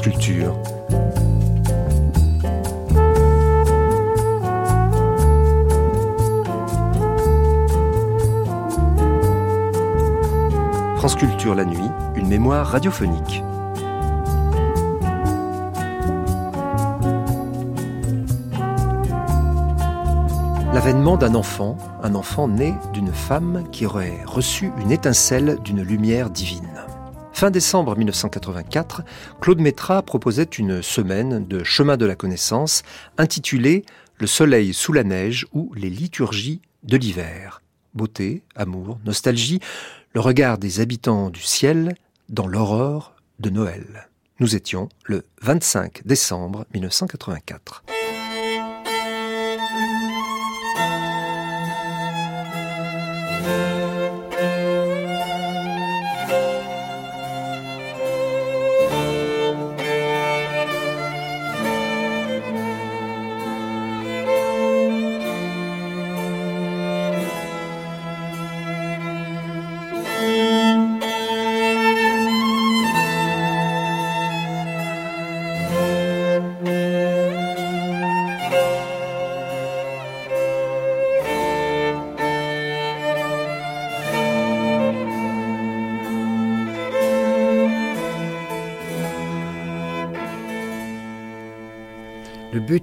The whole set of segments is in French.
France Culture. La nuit, une mémoire radiophonique. L'avènement d'un enfant, un enfant né d'une femme qui aurait reçu une étincelle d'une lumière divine. Fin décembre 1984, Claude Métra proposait une semaine de chemin de la connaissance intitulée Le soleil sous la neige ou les liturgies de l'hiver. Beauté, amour, nostalgie, le regard des habitants du ciel dans l'aurore de Noël. Nous étions le 25 décembre 1984.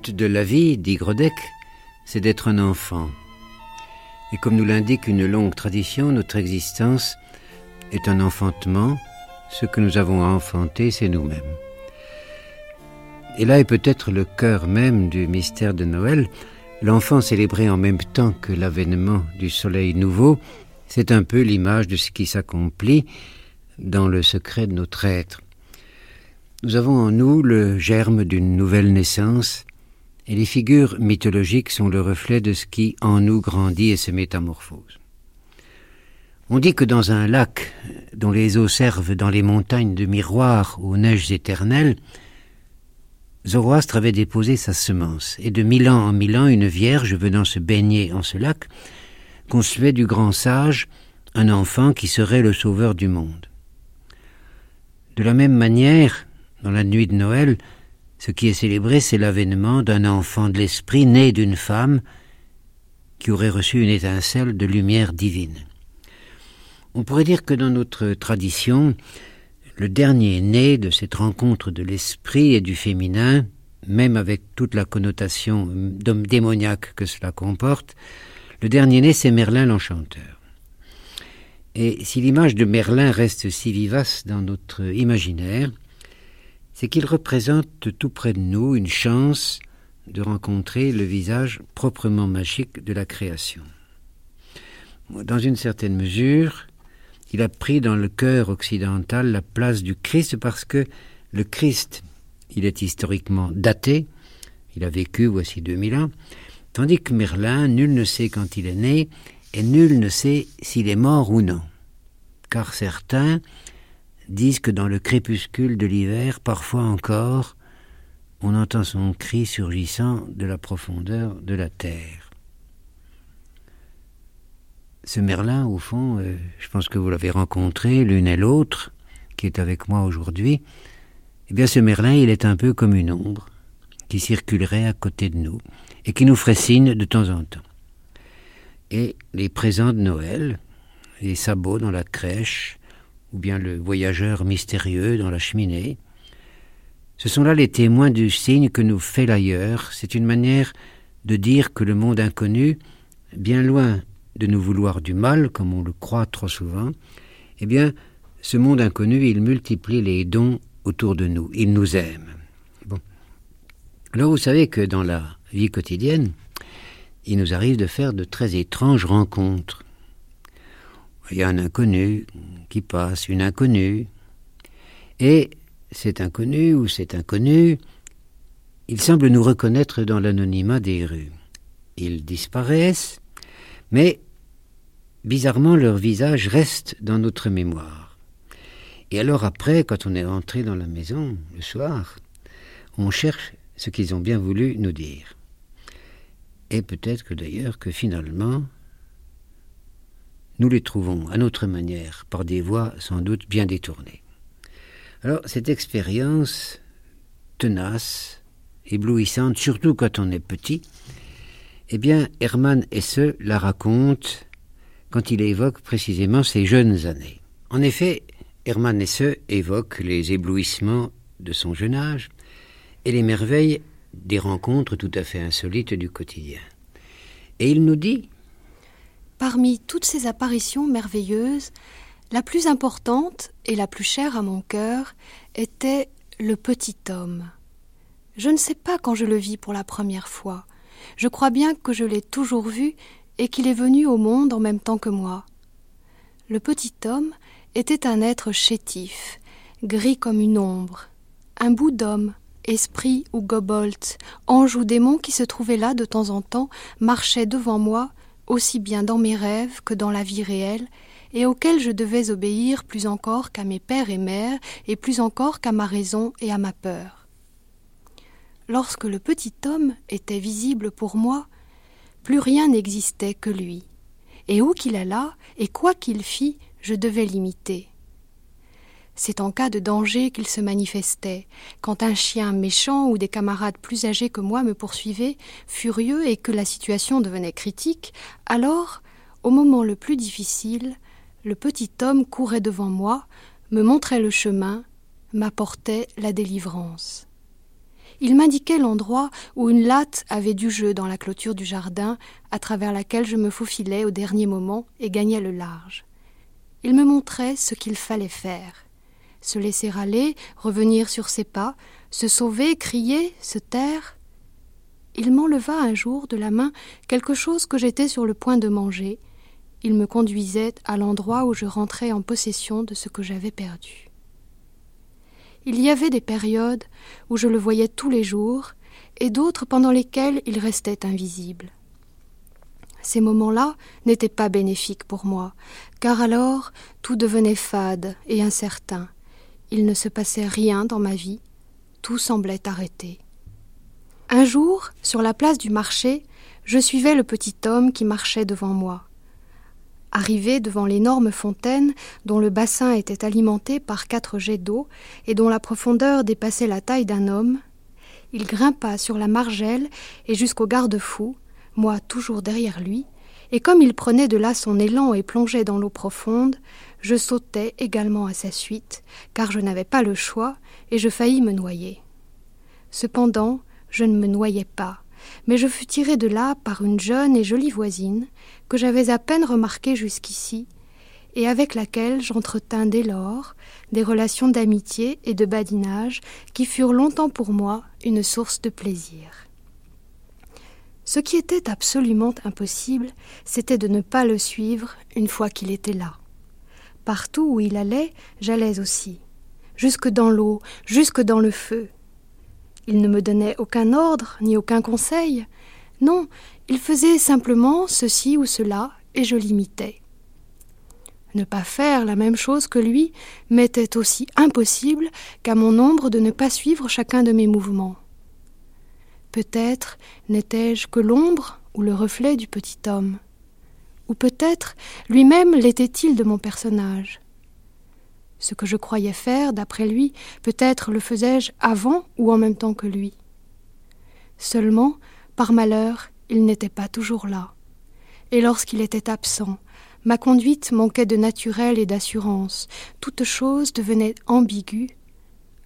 De la vie, dit Grodek, c'est d'être un enfant. Et comme nous l'indique une longue tradition, notre existence est un enfantement. Ce que nous avons à enfanter, c'est nous-mêmes. Et là est peut-être le cœur même du mystère de Noël. L'enfant célébré en même temps que l'avènement du soleil nouveau, c'est un peu l'image de ce qui s'accomplit dans le secret de notre être. Nous avons en nous le germe d'une nouvelle naissance, et les figures mythologiques sont le reflet de ce qui en nous grandit et se métamorphose. On dit que dans un lac dont les eaux servent dans les montagnes de miroirs aux neiges éternelles, Zoroastre avait déposé sa semence, et de mille ans en mille ans, une vierge venant se baigner en ce lac concevait du grand sage un enfant qui serait le sauveur du monde. De la même manière, dans la nuit de Noël, ce qui est célébré, c'est l'avènement d'un enfant de l'esprit né d'une femme qui aurait reçu une étincelle de lumière divine. On pourrait dire que dans notre tradition, le dernier né de cette rencontre de l'esprit et du féminin, même avec toute la connotation d'homme démoniaque que cela comporte, le dernier né, c'est Merlin l'Enchanteur. Et si l'image de Merlin reste si vivace dans notre imaginaire, c'est qu'il représente tout près de nous une chance de rencontrer le visage proprement magique de la création. Dans une certaine mesure, il a pris dans le cœur occidental la place du Christ parce que le Christ, il est historiquement daté, il a vécu voici 2000 ans, tandis que Merlin, nul ne sait quand il est né, et nul ne sait s'il est mort ou non. Car certains disent que dans le crépuscule de l'hiver, parfois encore, on entend son cri surgissant de la profondeur de la terre. Ce Merlin, au fond, euh, je pense que vous l'avez rencontré l'une et l'autre, qui est avec moi aujourd'hui. Eh bien, ce Merlin, il est un peu comme une ombre qui circulerait à côté de nous et qui nous ferait signe de temps en temps. Et les présents de Noël, les sabots dans la crèche, ou bien le voyageur mystérieux dans la cheminée. Ce sont là les témoins du signe que nous fait l'ailleurs. C'est une manière de dire que le monde inconnu, bien loin de nous vouloir du mal, comme on le croit trop souvent, eh bien, ce monde inconnu, il multiplie les dons autour de nous. Il nous aime. Bon. Alors, vous savez que dans la vie quotidienne, il nous arrive de faire de très étranges rencontres. Il y a un inconnu qui passe, une inconnue. Et cet inconnu ou cet inconnu, il semble nous reconnaître dans l'anonymat des rues. Ils disparaissent, mais bizarrement leur visage reste dans notre mémoire. Et alors après, quand on est rentré dans la maison, le soir, on cherche ce qu'ils ont bien voulu nous dire. Et peut-être que d'ailleurs que finalement, nous les trouvons à notre manière, par des voies sans doute bien détournées. Alors cette expérience tenace, éblouissante, surtout quand on est petit, eh bien, Hermann Hesse la raconte quand il évoque précisément ses jeunes années. En effet, Hermann Hesse évoque les éblouissements de son jeune âge et les merveilles des rencontres tout à fait insolites du quotidien. Et il nous dit Parmi toutes ces apparitions merveilleuses, la plus importante et la plus chère à mon cœur était le petit homme. Je ne sais pas quand je le vis pour la première fois. Je crois bien que je l'ai toujours vu et qu'il est venu au monde en même temps que moi. Le petit homme était un être chétif, gris comme une ombre, un bout d'homme, esprit ou gobolt, ange ou démon qui se trouvait là de temps en temps, marchait devant moi, aussi bien dans mes rêves que dans la vie réelle, et auquel je devais obéir plus encore qu'à mes pères et mères, et plus encore qu'à ma raison et à ma peur. Lorsque le petit homme était visible pour moi, plus rien n'existait que lui, et où qu'il allât, et quoi qu'il fît, je devais l'imiter. C'est en cas de danger qu'il se manifestait, quand un chien méchant ou des camarades plus âgés que moi me poursuivaient, furieux et que la situation devenait critique, alors, au moment le plus difficile, le petit homme courait devant moi, me montrait le chemin, m'apportait la délivrance. Il m'indiquait l'endroit où une latte avait du jeu dans la clôture du jardin, à travers laquelle je me faufilais au dernier moment et gagnais le large. Il me montrait ce qu'il fallait faire se laisser aller, revenir sur ses pas, se sauver, crier, se taire. Il m'enleva un jour de la main quelque chose que j'étais sur le point de manger, il me conduisait à l'endroit où je rentrais en possession de ce que j'avais perdu. Il y avait des périodes où je le voyais tous les jours, et d'autres pendant lesquelles il restait invisible. Ces moments-là n'étaient pas bénéfiques pour moi, car alors tout devenait fade et incertain. Il ne se passait rien dans ma vie, tout semblait arrêté. Un jour, sur la place du marché, je suivais le petit homme qui marchait devant moi. Arrivé devant l'énorme fontaine dont le bassin était alimenté par quatre jets d'eau et dont la profondeur dépassait la taille d'un homme, il grimpa sur la margelle et jusqu'au garde-fou, moi toujours derrière lui, et comme il prenait de là son élan et plongeait dans l'eau profonde, je sautai également à sa suite, car je n'avais pas le choix, et je faillis me noyer. Cependant, je ne me noyais pas mais je fus tiré de là par une jeune et jolie voisine que j'avais à peine remarquée jusqu'ici, et avec laquelle j'entretins dès lors des relations d'amitié et de badinage qui furent longtemps pour moi une source de plaisir. Ce qui était absolument impossible, c'était de ne pas le suivre une fois qu'il était là. Partout où il allait, j'allais aussi, jusque dans l'eau, jusque dans le feu, il ne me donnait aucun ordre, ni aucun conseil. Non, il faisait simplement ceci ou cela, et je l'imitais. Ne pas faire la même chose que lui m'était aussi impossible qu'à mon ombre de ne pas suivre chacun de mes mouvements. Peut-être n'étais-je que l'ombre ou le reflet du petit homme, ou peut-être lui-même l'était-il de mon personnage. Ce que je croyais faire, d'après lui, peut-être le faisais-je avant ou en même temps que lui. Seulement, par malheur, il n'était pas toujours là. Et lorsqu'il était absent, ma conduite manquait de naturel et d'assurance, toute chose devenait ambiguë.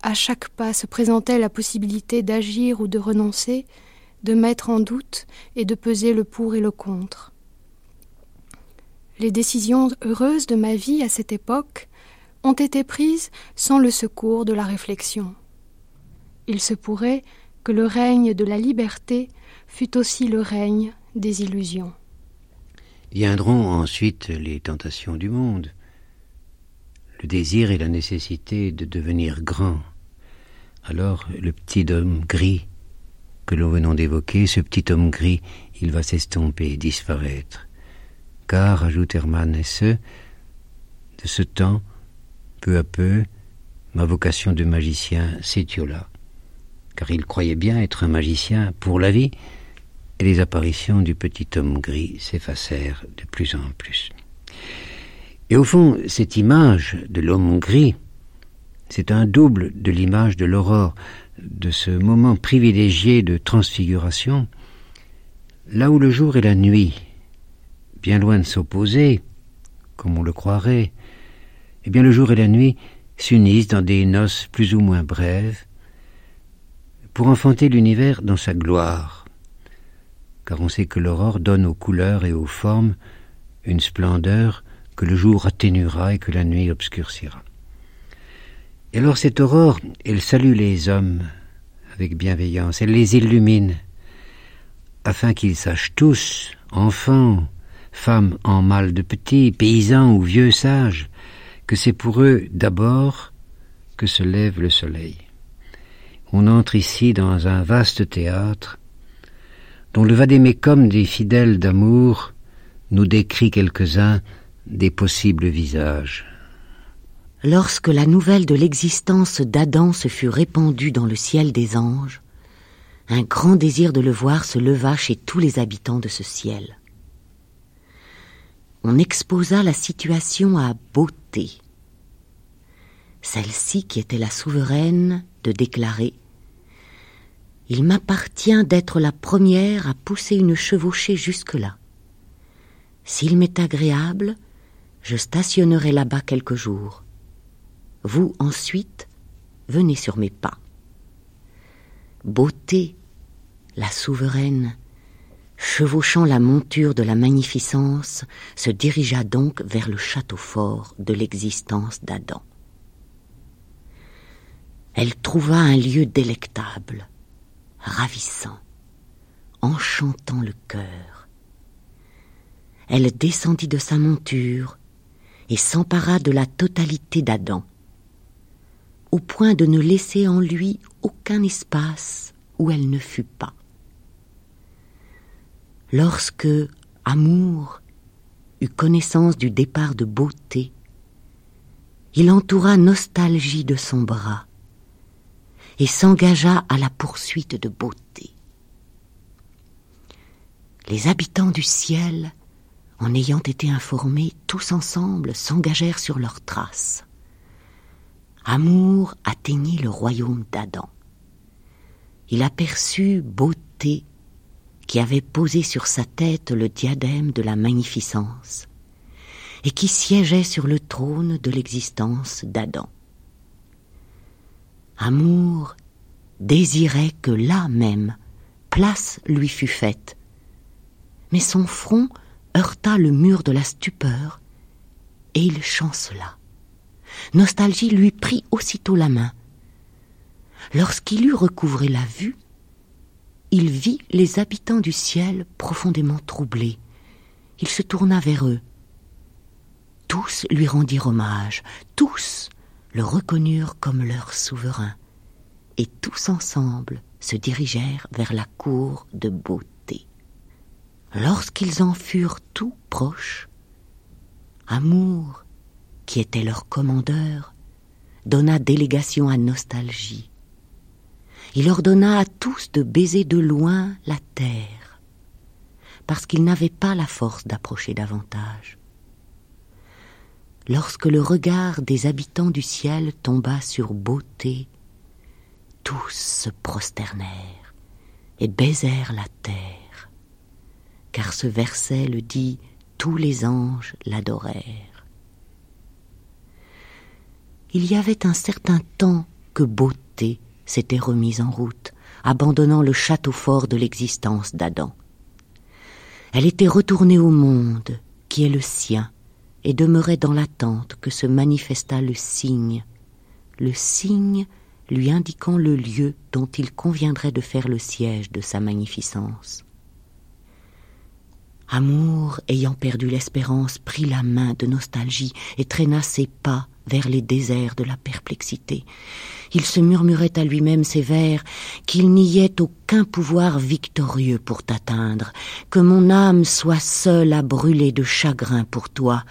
À chaque pas se présentait la possibilité d'agir ou de renoncer, de mettre en doute et de peser le pour et le contre. Les décisions heureuses de ma vie à cette époque ont été prises sans le secours de la réflexion. Il se pourrait que le règne de la liberté fût aussi le règne des illusions. Viendront ensuite les tentations du monde, le désir et la nécessité de devenir grand. Alors le petit homme gris que nous venons d'évoquer, ce petit homme gris, il va s'estomper, disparaître. Car, ajoute Hermann Hesse, de ce temps, peu à peu, ma vocation de magicien s'étiola, car il croyait bien être un magicien pour la vie, et les apparitions du petit homme gris s'effacèrent de plus en plus. Et au fond, cette image de l'homme gris, c'est un double de l'image de l'aurore, de ce moment privilégié de transfiguration, là où le jour et la nuit, bien loin de s'opposer, comme on le croirait, eh bien le jour et la nuit s'unissent dans des noces plus ou moins brèves pour enfanter l'univers dans sa gloire, car on sait que l'aurore donne aux couleurs et aux formes une splendeur que le jour atténuera et que la nuit obscurcira. Et alors cette aurore, elle salue les hommes avec bienveillance, elle les illumine, afin qu'ils sachent tous, enfants, femmes en mal de petits, paysans ou vieux sages, que c'est pour eux d'abord que se lève le soleil. On entre ici dans un vaste théâtre, dont le vadémécum des fidèles d'amour nous décrit quelques-uns des possibles visages. Lorsque la nouvelle de l'existence d'Adam se fut répandue dans le ciel des anges, un grand désir de le voir se leva chez tous les habitants de ce ciel. On exposa la situation à beauté. Celle-ci, qui était la souveraine, de déclarer Il m'appartient d'être la première à pousser une chevauchée jusque-là. S'il m'est agréable, je stationnerai là-bas quelques jours. Vous, ensuite, venez sur mes pas. Beauté, la souveraine, chevauchant la monture de la magnificence, se dirigea donc vers le château fort de l'existence d'Adam. Elle trouva un lieu délectable, ravissant, enchantant le cœur. Elle descendit de sa monture et s'empara de la totalité d'Adam, au point de ne laisser en lui aucun espace où elle ne fût pas. Lorsque Amour eut connaissance du départ de beauté, il entoura Nostalgie de son bras et s'engagea à la poursuite de beauté. Les habitants du ciel, en ayant été informés, tous ensemble s'engagèrent sur leurs traces. Amour atteignit le royaume d'Adam. Il aperçut beauté qui avait posé sur sa tête le diadème de la magnificence et qui siégeait sur le trône de l'existence d'Adam. Amour désirait que là même place lui fût faite, mais son front heurta le mur de la stupeur et il chancela. Nostalgie lui prit aussitôt la main. Lorsqu'il eut recouvré la vue, il vit les habitants du ciel profondément troublés. Il se tourna vers eux. Tous lui rendirent hommage, tous le reconnurent comme leur souverain, et tous ensemble se dirigèrent vers la cour de beauté. Lorsqu'ils en furent tout proches, Amour qui était leur commandeur, donna délégation à Nostalgie. Il ordonna à tous de baiser de loin la terre, parce qu'ils n'avaient pas la force d'approcher davantage. Lorsque le regard des habitants du ciel tomba sur beauté, tous se prosternèrent et baisèrent la terre, car ce verset le dit, tous les anges l'adorèrent. Il y avait un certain temps que beauté s'était remise en route, abandonnant le château fort de l'existence d'Adam. Elle était retournée au monde, qui est le sien, et demeurait dans l'attente que se manifestât le signe, le signe lui indiquant le lieu dont il conviendrait de faire le siège de sa magnificence. Amour, ayant perdu l'espérance, prit la main de nostalgie et traîna ses pas vers les déserts de la perplexité. Il se murmurait à lui-même ces vers qu'il n'y ait aucun pouvoir victorieux pour t'atteindre, que mon âme soit seule à brûler de chagrin pour toi.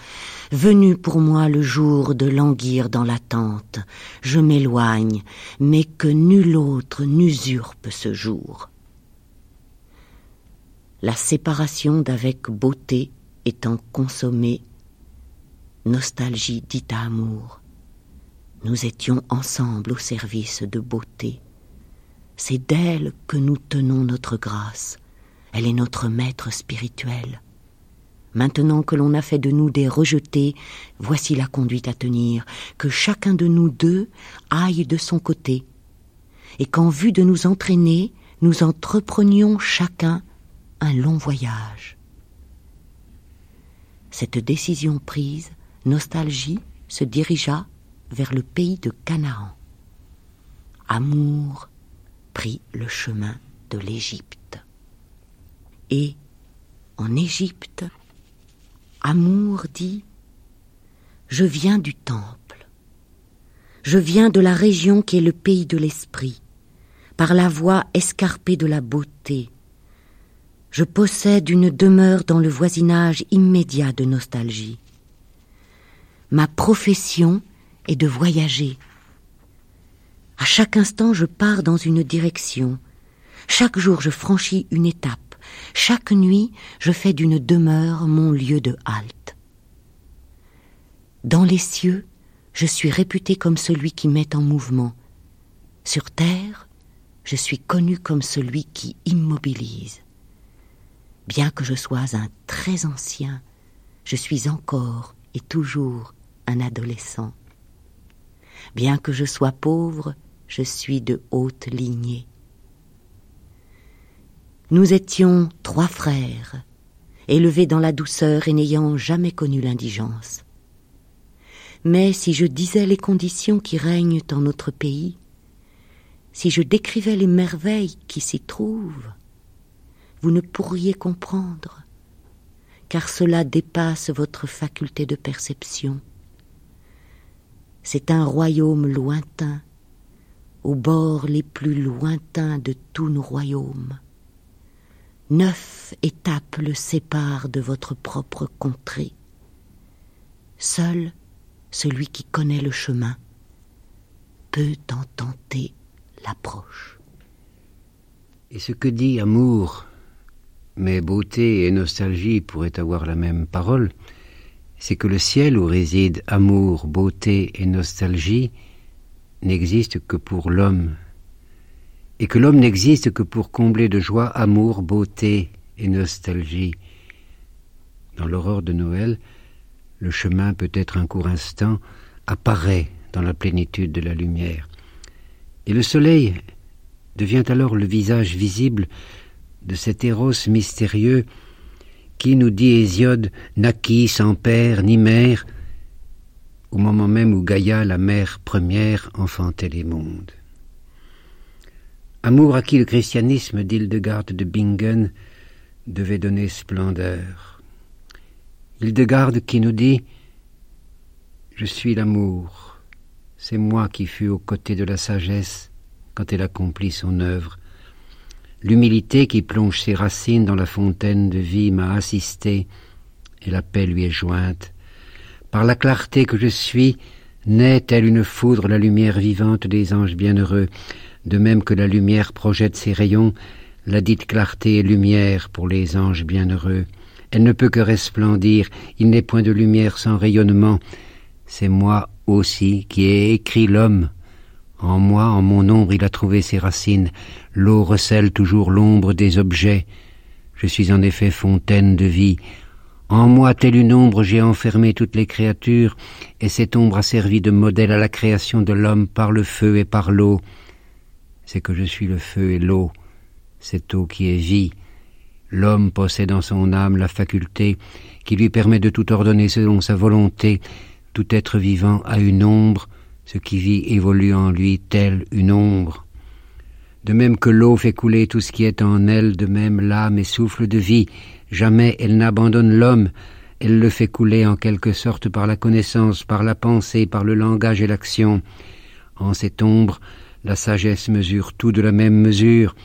Venu pour moi le jour de languir dans l'attente, je m'éloigne, mais que nul autre n'usurpe ce jour. La séparation d'avec beauté étant consommée Nostalgie dit à Amour. Nous étions ensemble au service de beauté. c'est d'elle que nous tenons notre grâce. Elle est notre maître spirituel. Maintenant que l'on a fait de nous des rejetés, voici la conduite à tenir, que chacun de nous deux aille de son côté, et qu'en vue de nous entraîner, nous entreprenions chacun un long voyage. Cette décision prise, Nostalgie se dirigea vers le pays de Canaan. Amour prit le chemin de l'Égypte. Et, en Égypte, Amour dit Je viens du temple. Je viens de la région qui est le pays de l'esprit, par la voie escarpée de la beauté. Je possède une demeure dans le voisinage immédiat de nostalgie. Ma profession est de voyager. À chaque instant, je pars dans une direction. Chaque jour, je franchis une étape. Chaque nuit, je fais d'une demeure mon lieu de halte. Dans les cieux, je suis réputé comme celui qui met en mouvement. Sur terre, je suis connu comme celui qui immobilise. Bien que je sois un très ancien, je suis encore et toujours adolescent. Bien que je sois pauvre, je suis de haute lignée. Nous étions trois frères, élevés dans la douceur et n'ayant jamais connu l'indigence. Mais si je disais les conditions qui règnent en notre pays, si je décrivais les merveilles qui s'y trouvent, vous ne pourriez comprendre, car cela dépasse votre faculté de perception. C'est un royaume lointain, aux bords les plus lointains de tous nos royaumes. Neuf étapes le séparent de votre propre contrée. Seul celui qui connaît le chemin peut en tenter l'approche. Et ce que dit amour, mais beauté et nostalgie pourraient avoir la même parole, c'est que le ciel où réside amour, beauté et nostalgie n'existe que pour l'homme, et que l'homme n'existe que pour combler de joie amour, beauté et nostalgie. Dans l'aurore de Noël, le chemin peut être un court instant, apparaît dans la plénitude de la lumière. Et le soleil devient alors le visage visible de cet héros mystérieux qui, nous dit Hésiode, naquit sans père ni mère, au moment même où Gaïa, la mère première, enfantait les mondes. Amour à qui le christianisme d'Hildegard de Bingen devait donner splendeur. Hildegard qui nous dit Je suis l'amour, c'est moi qui fus aux côtés de la sagesse quand elle accomplit son œuvre, L'humilité qui plonge ses racines dans la fontaine de vie m'a assisté, et la paix lui est jointe. Par la clarté que je suis, naît telle une foudre la lumière vivante des anges bienheureux, de même que la lumière projette ses rayons, la dite clarté est lumière pour les anges bienheureux. Elle ne peut que resplendir, il n'est point de lumière sans rayonnement. C'est moi aussi qui ai écrit l'homme en moi, en mon ombre, il a trouvé ses racines. L'eau recèle toujours l'ombre des objets. Je suis en effet fontaine de vie. En moi, telle une ombre, j'ai enfermé toutes les créatures, et cette ombre a servi de modèle à la création de l'homme par le feu et par l'eau. C'est que je suis le feu et l'eau, cette eau qui est vie. L'homme possède en son âme la faculté qui lui permet de tout ordonner selon sa volonté. Tout être vivant a une ombre, ce qui vit évolue en lui telle une ombre. De même que l'eau fait couler tout ce qui est en elle, de même l'âme est souffle de vie. Jamais elle n'abandonne l'homme, elle le fait couler en quelque sorte par la connaissance, par la pensée, par le langage et l'action. En cette ombre, la sagesse mesure tout de la même mesure,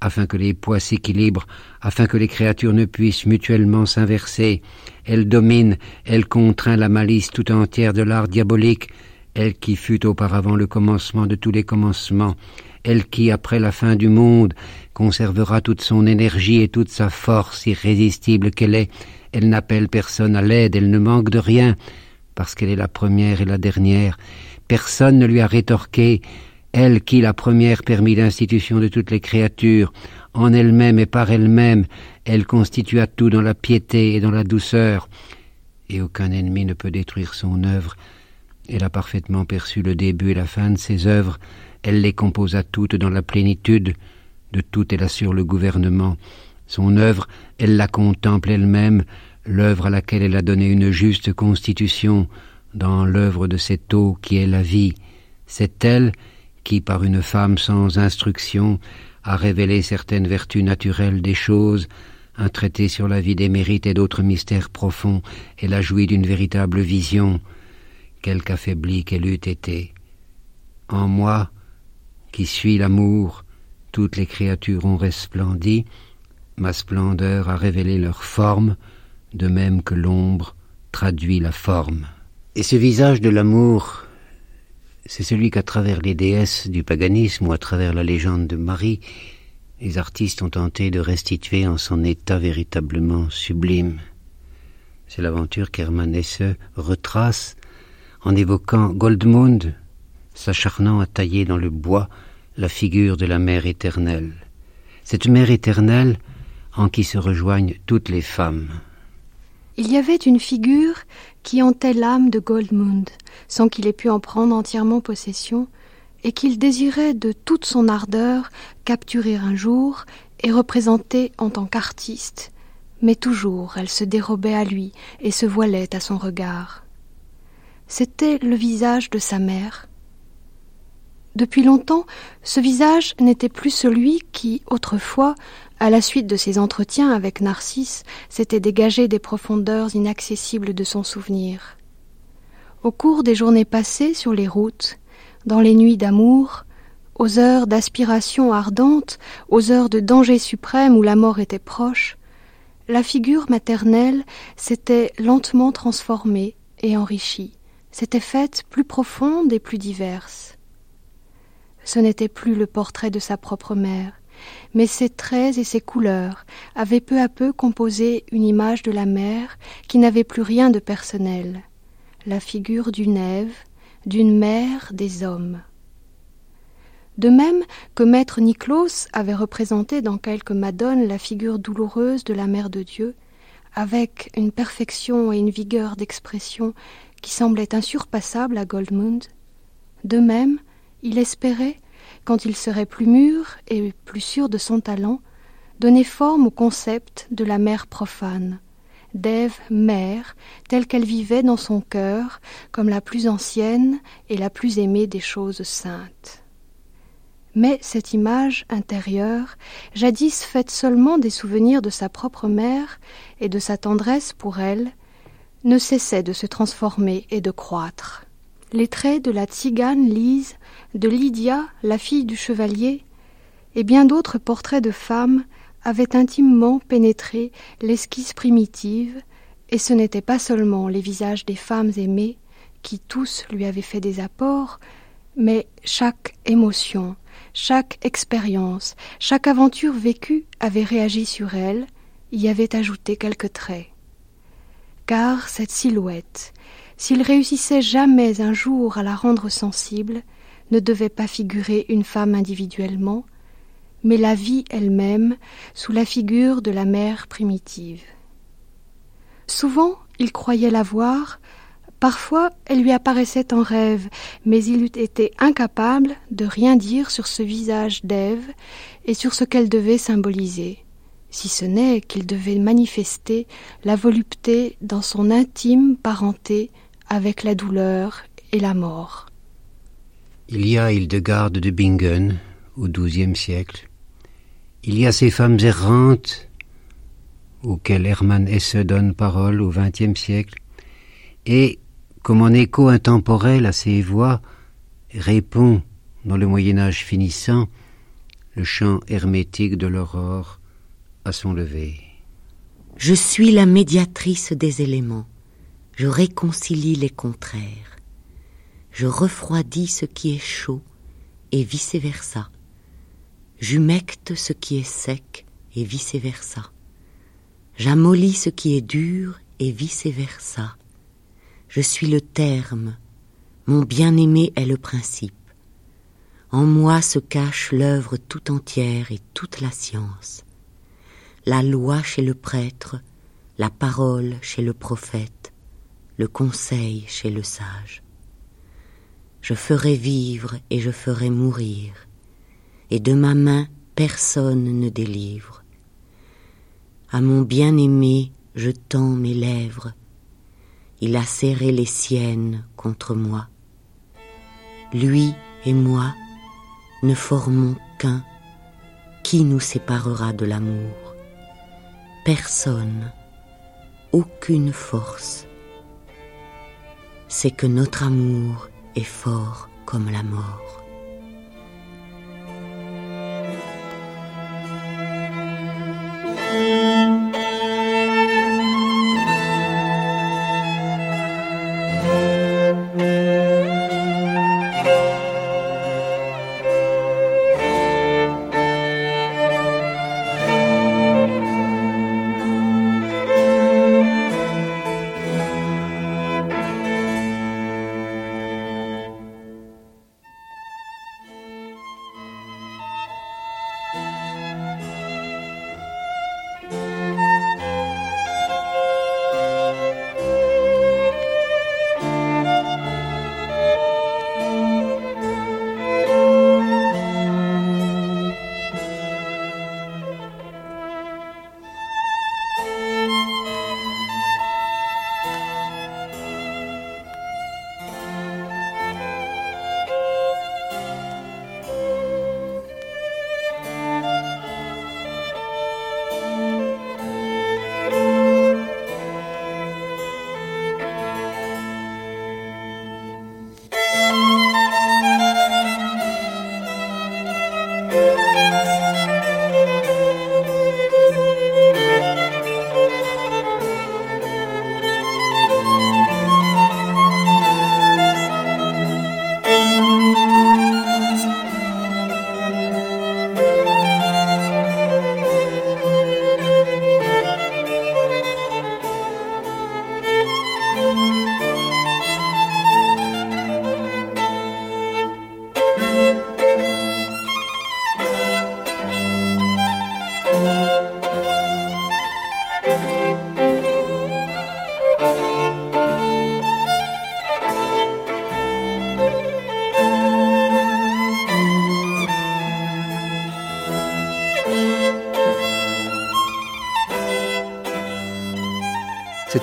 afin que les poids s'équilibrent, afin que les créatures ne puissent mutuellement s'inverser. Elle domine, elle contraint la malice tout entière de l'art diabolique, elle qui fut auparavant le commencement de tous les commencements, elle qui, après la fin du monde, conservera toute son énergie et toute sa force irrésistible qu'elle est, elle n'appelle personne à l'aide, elle ne manque de rien, parce qu'elle est la première et la dernière. Personne ne lui a rétorqué elle qui la première permit l'institution de toutes les créatures, en elle-même et par elle-même, elle constitua tout dans la piété et dans la douceur, et aucun ennemi ne peut détruire son œuvre. Elle a parfaitement perçu le début et la fin de ses œuvres, elle les composa toutes dans la plénitude, de tout elle assure le gouvernement. Son œuvre, elle la contemple elle-même, l'œuvre à laquelle elle a donné une juste constitution, dans l'œuvre de cette eau qui est la vie. C'est elle qui, par une femme sans instruction, a révélé certaines vertus naturelles des choses, un traité sur la vie des mérites et d'autres mystères profonds, elle a joui d'une véritable vision, quelque affaiblie qu'elle eût été. En moi, qui suis l'amour, toutes les créatures ont resplendi, ma splendeur a révélé leur forme, de même que l'ombre traduit la forme. Et ce visage de l'amour, c'est celui qu'à travers les déesses du paganisme ou à travers la légende de Marie, les artistes ont tenté de restituer en son état véritablement sublime. C'est l'aventure qu'Hermann Hesse retrace en évoquant Goldmund, s'acharnant à tailler dans le bois la figure de la mère éternelle, cette mère éternelle en qui se rejoignent toutes les femmes. Il y avait une figure qui hantait l'âme de Goldmund, sans qu'il ait pu en prendre entièrement possession, et qu'il désirait de toute son ardeur capturer un jour et représenter en tant qu'artiste, mais toujours elle se dérobait à lui et se voilait à son regard. C'était le visage de sa mère, depuis longtemps, ce visage n'était plus celui qui, autrefois, à la suite de ses entretiens avec Narcisse, s'était dégagé des profondeurs inaccessibles de son souvenir. Au cours des journées passées sur les routes, dans les nuits d'amour, aux heures d'aspiration ardente, aux heures de danger suprême où la mort était proche, la figure maternelle s'était lentement transformée et enrichie, s'était faite plus profonde et plus diverse. Ce n'était plus le portrait de sa propre mère, mais ses traits et ses couleurs avaient peu à peu composé une image de la mère qui n'avait plus rien de personnel, la figure d'une Ève, d'une mère des hommes. De même que maître Niklos avait représenté dans quelques madones la figure douloureuse de la mère de Dieu, avec une perfection et une vigueur d'expression qui semblaient insurpassables à Goldmund, de même il espérait, quand il serait plus mûr et plus sûr de son talent, donner forme au concept de la mère profane, d'Ève mère, telle qu'elle vivait dans son cœur comme la plus ancienne et la plus aimée des choses saintes. Mais cette image intérieure, jadis faite seulement des souvenirs de sa propre mère et de sa tendresse pour elle, ne cessait de se transformer et de croître. Les traits de la tzigane Lise de Lydia, la fille du chevalier, et bien d'autres portraits de femmes avaient intimement pénétré l'esquisse primitive, et ce n'étaient pas seulement les visages des femmes aimées, qui tous lui avaient fait des apports, mais chaque émotion, chaque expérience, chaque aventure vécue avait réagi sur elle, y avait ajouté quelques traits. Car cette silhouette, s'il réussissait jamais un jour à la rendre sensible, ne devait pas figurer une femme individuellement, mais la vie elle-même sous la figure de la mère primitive. Souvent il croyait la voir, parfois elle lui apparaissait en rêve, mais il eût été incapable de rien dire sur ce visage d'Ève et sur ce qu'elle devait symboliser, si ce n'est qu'il devait manifester la volupté dans son intime parenté avec la douleur et la mort. Il y a Hildegarde de Bingen au XIIe siècle. Il y a ces femmes errantes auxquelles Hermann Hesse donne parole au XXe siècle. Et, comme en écho intemporel à ces voix, répond, dans le Moyen Âge finissant, le chant hermétique de l'aurore son lever. Je suis la médiatrice des éléments, je réconcilie les contraires je refroidis ce qui est chaud et vice-versa. J'humecte ce qui est sec et vice-versa. J'amollis ce qui est dur et vice-versa. Je suis le terme, mon bien-aimé est le principe. En moi se cache l'œuvre tout entière et toute la science. La loi chez le prêtre, la parole chez le prophète, le conseil chez le sage. Je ferai vivre et je ferai mourir, et de ma main personne ne délivre. À mon bien-aimé je tends mes lèvres, il a serré les siennes contre moi. Lui et moi ne formons qu'un. Qui nous séparera de l'amour? Personne, aucune force. C'est que notre amour est fort comme la mort.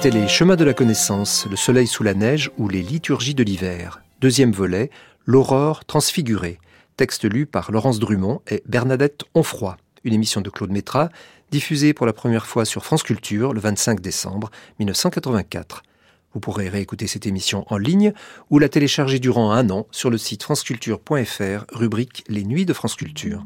C'était les chemins de la connaissance, le soleil sous la neige ou les liturgies de l'hiver. Deuxième volet, l'aurore transfigurée. Texte lu par Laurence Drummond et Bernadette Onfroy. Une émission de Claude Métra, diffusée pour la première fois sur France Culture le 25 décembre 1984. Vous pourrez réécouter cette émission en ligne ou la télécharger durant un an sur le site franceculture.fr, rubrique Les Nuits de France Culture.